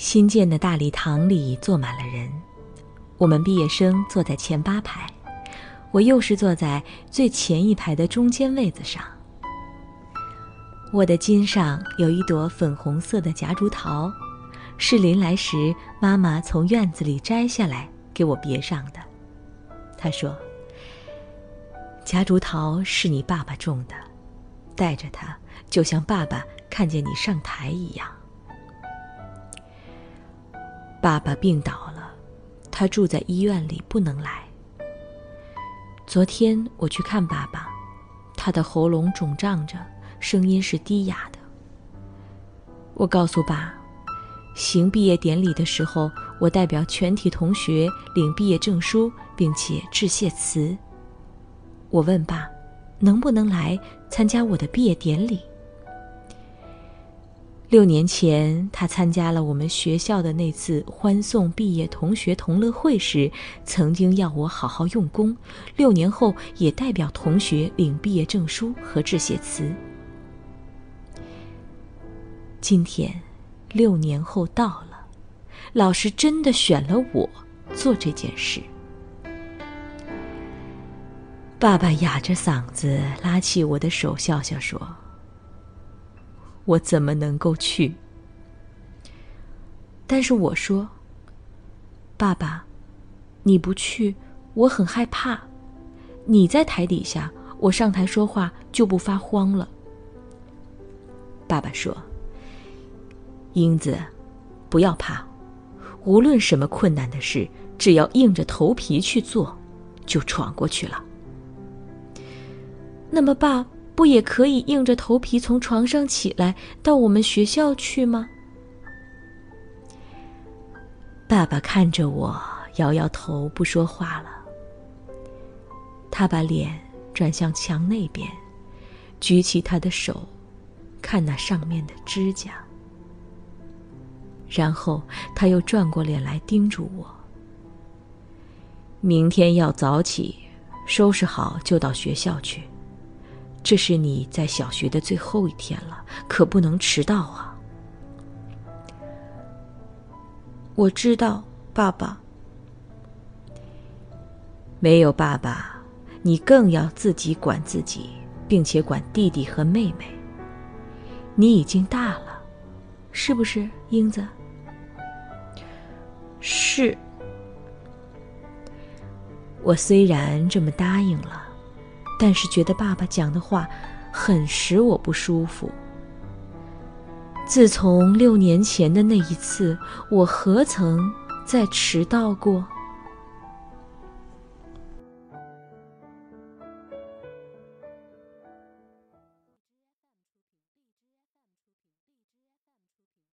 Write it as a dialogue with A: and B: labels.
A: 新建的大礼堂里坐满了人，我们毕业生坐在前八排，我又是坐在最前一排的中间位子上。我的襟上有一朵粉红色的夹竹桃，是临来时妈妈从院子里摘下来给我别上的。她说：“夹竹桃是你爸爸种的，带着它，就像爸爸看见你上台一样。”爸爸病倒了，他住在医院里，不能来。昨天我去看爸爸，他的喉咙肿胀着，声音是低哑的。我告诉爸，行毕业典礼的时候，我代表全体同学领毕业证书，并且致谢词。我问爸，能不能来参加我的毕业典礼？六年前，他参加了我们学校的那次欢送毕业同学同乐会时，曾经要我好好用功。六年后，也代表同学领毕业证书和致谢词。今天，六年后到了，老师真的选了我做这件事。爸爸哑着嗓子拉起我的手，笑笑说。我怎么能够去？但是我说：“爸爸，你不去，我很害怕。你在台底下，我上台说话就不发慌了。”爸爸说：“英子，不要怕，无论什么困难的事，只要硬着头皮去做，就闯过去了。”那么，爸。不也可以硬着头皮从床上起来到我们学校去吗？爸爸看着我，摇摇头，不说话了。他把脸转向墙那边，举起他的手，看那上面的指甲。然后他又转过脸来叮嘱我：明天要早起，收拾好就到学校去。这是你在小学的最后一天了，可不能迟到啊！我知道，爸爸。没有爸爸，你更要自己管自己，并且管弟弟和妹妹。你已经大了，是不是，英子？是。我虽然这么答应了。但是觉得爸爸讲的话很使我不舒服。自从六年前的那一次，我何曾再迟到过？